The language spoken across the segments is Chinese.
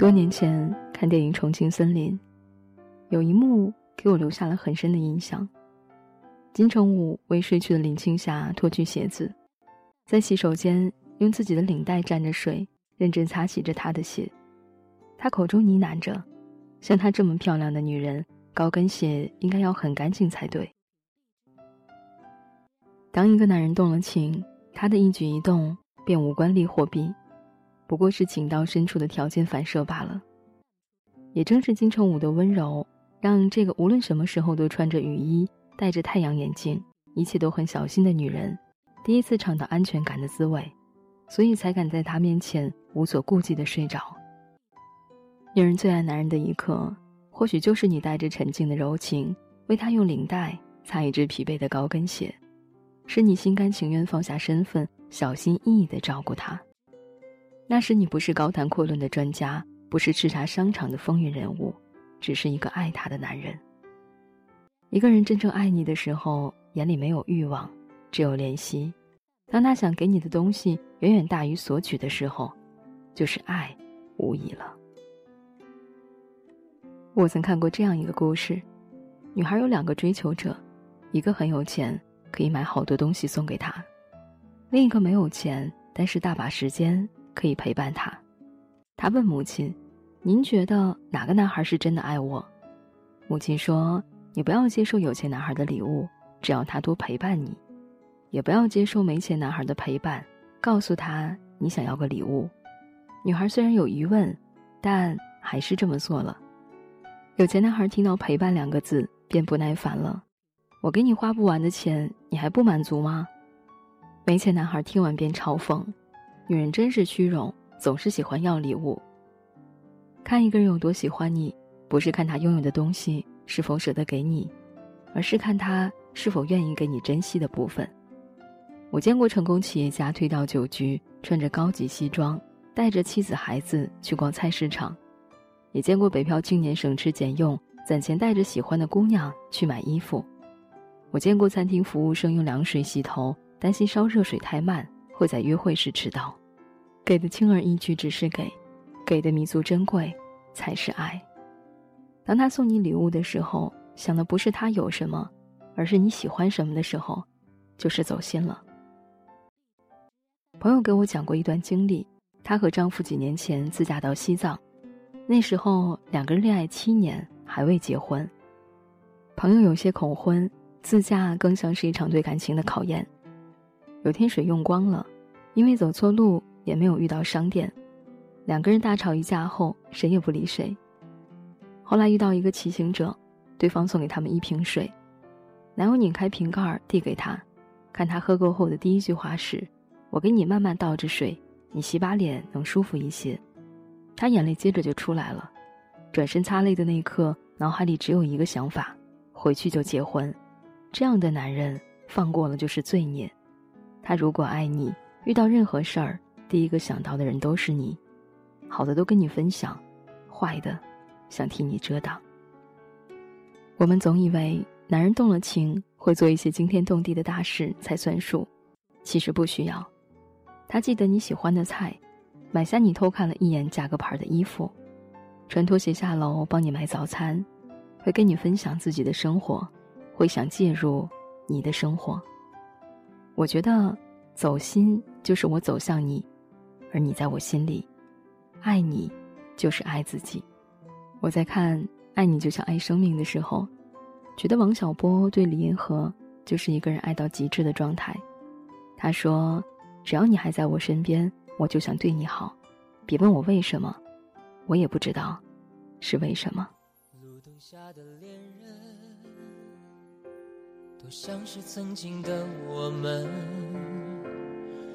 多年前看电影《重庆森林》，有一幕给我留下了很深的印象。金城武为睡去的林青霞脱去鞋子，在洗手间用自己的领带沾着水，认真擦洗着她的鞋。他口中呢喃着：“像她这么漂亮的女人，高跟鞋应该要很干净才对。”当一个男人动了情，他的一举一动便无关利或弊。不过是情到深处的条件反射罢了。也正是金城武的温柔，让这个无论什么时候都穿着雨衣、戴着太阳眼镜、一切都很小心的女人，第一次尝到安全感的滋味，所以才敢在他面前无所顾忌的睡着。女人最爱男人的一刻，或许就是你带着沉静的柔情，为他用领带擦一只疲惫的高跟鞋，是你心甘情愿放下身份，小心翼翼的照顾他。那时你不是高谈阔论的专家，不是叱咤商场的风云人物，只是一个爱他的男人。一个人真正爱你的时候，眼里没有欲望，只有怜惜。当他想给你的东西远远大于索取的时候，就是爱无疑了。我曾看过这样一个故事：女孩有两个追求者，一个很有钱，可以买好多东西送给她；另一个没有钱，但是大把时间。可以陪伴他，他问母亲：“您觉得哪个男孩是真的爱我？”母亲说：“你不要接受有钱男孩的礼物，只要他多陪伴你；也不要接受没钱男孩的陪伴，告诉他你想要个礼物。”女孩虽然有疑问，但还是这么做了。有钱男孩听到“陪伴”两个字，便不耐烦了：“我给你花不完的钱，你还不满足吗？”没钱男孩听完便嘲讽。女人真是虚荣，总是喜欢要礼物。看一个人有多喜欢你，不是看他拥有的东西是否舍得给你，而是看他是否愿意给你珍惜的部分。我见过成功企业家推到酒局，穿着高级西装，带着妻子孩子去逛菜市场；也见过北漂青年省吃俭用，攒钱带着喜欢的姑娘去买衣服。我见过餐厅服务生用凉水洗头，担心烧热水太慢，会在约会时迟到。给的轻而易举只是给，给的弥足珍贵才是爱。当他送你礼物的时候，想的不是他有什么，而是你喜欢什么的时候，就是走心了。朋友给我讲过一段经历，她和丈夫几年前自驾到西藏，那时候两个人恋爱七年还未结婚。朋友有些恐婚，自驾更像是一场对感情的考验。有天水用光了，因为走错路。也没有遇到商店，两个人大吵一架后，谁也不理谁。后来遇到一个骑行者，对方送给他们一瓶水，男友拧开瓶盖递给他，看他喝够后的第一句话是：“我给你慢慢倒着水，你洗把脸能舒服一些。”他眼泪接着就出来了，转身擦泪的那一刻，脑海里只有一个想法：回去就结婚。这样的男人，放过了就是罪孽。他如果爱你，遇到任何事儿。第一个想到的人都是你，好的都跟你分享，坏的想替你遮挡。我们总以为男人动了情会做一些惊天动地的大事才算数，其实不需要。他记得你喜欢的菜，买下你偷看了一眼价格牌的衣服，穿拖鞋下楼帮你买早餐，会跟你分享自己的生活，会想介入你的生活。我觉得走心就是我走向你。而你在我心里，爱你，就是爱自己。我在看《爱你就像爱生命》的时候，觉得王小波对李银河就是一个人爱到极致的状态。他说：“只要你还在我身边，我就想对你好。别问我为什么，我也不知道是为什么。”路灯下的恋人，像是曾经的我们。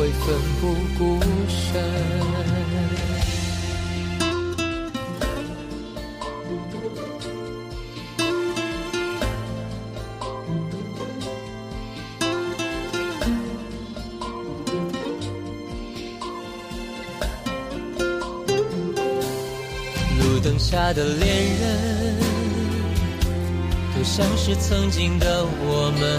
会奋不顾身。路灯下的恋人，都像是曾经的我们，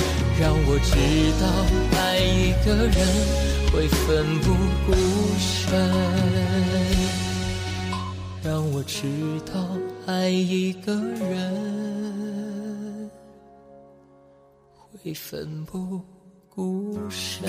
让我知道爱一个人会奋不顾身。让我知道爱一个人会奋不顾身。